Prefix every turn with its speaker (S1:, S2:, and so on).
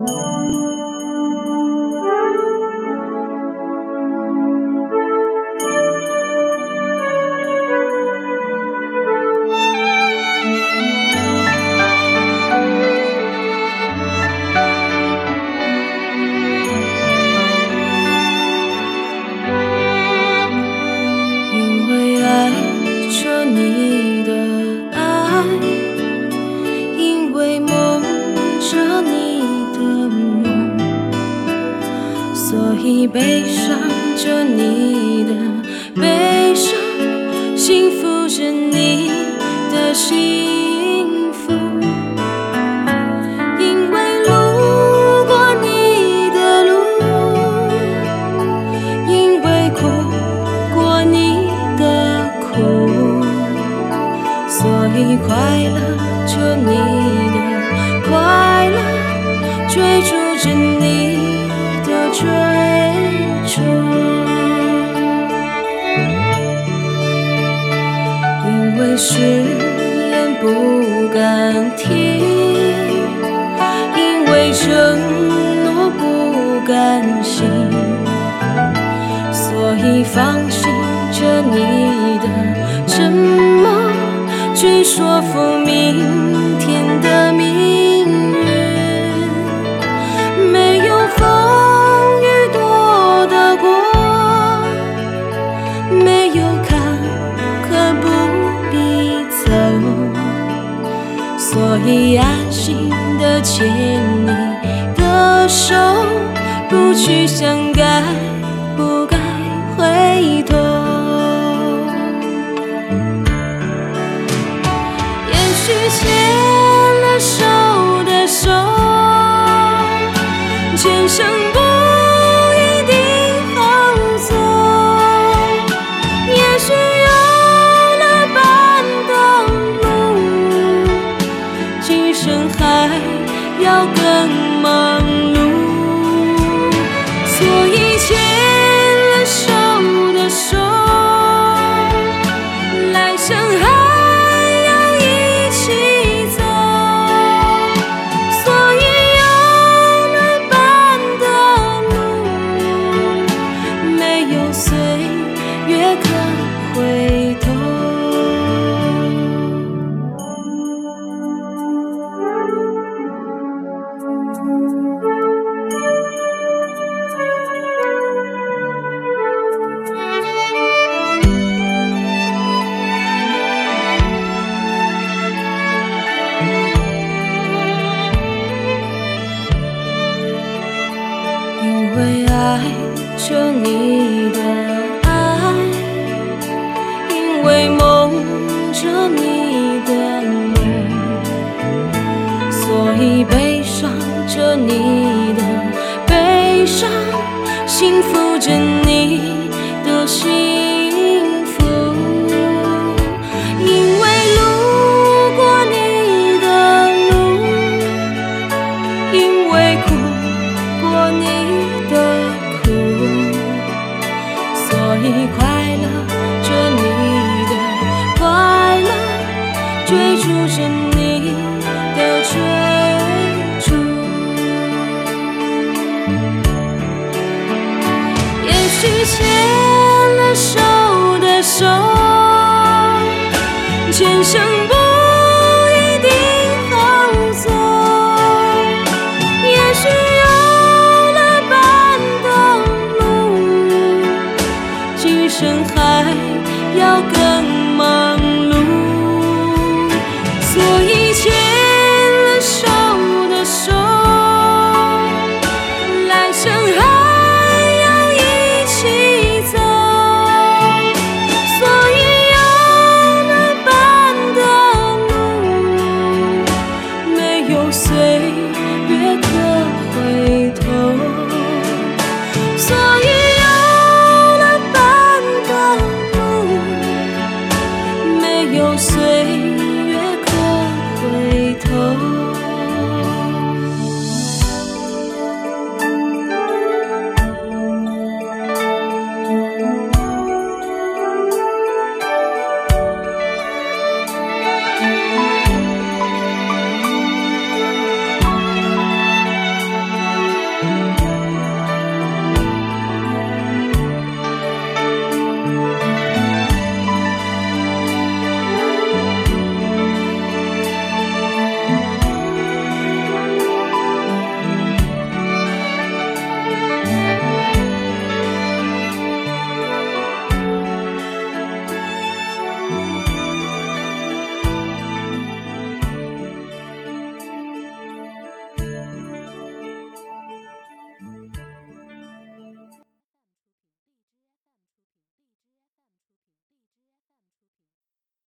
S1: 因以悲伤着你的悲伤，幸福着你的幸福。因为路过你的路，因为哭过你的苦，所以快乐着你的快乐，追逐着你因为誓言不敢听，因为承诺不甘心。所以放弃着你的沉默，去说服明天的不去想该不该回头。也许牵了手的手，前生爱着你的爱，因为梦着你的梦，所以悲伤着你的悲伤，幸福着你前生不一定好走。也许有了伴的路，今生还随，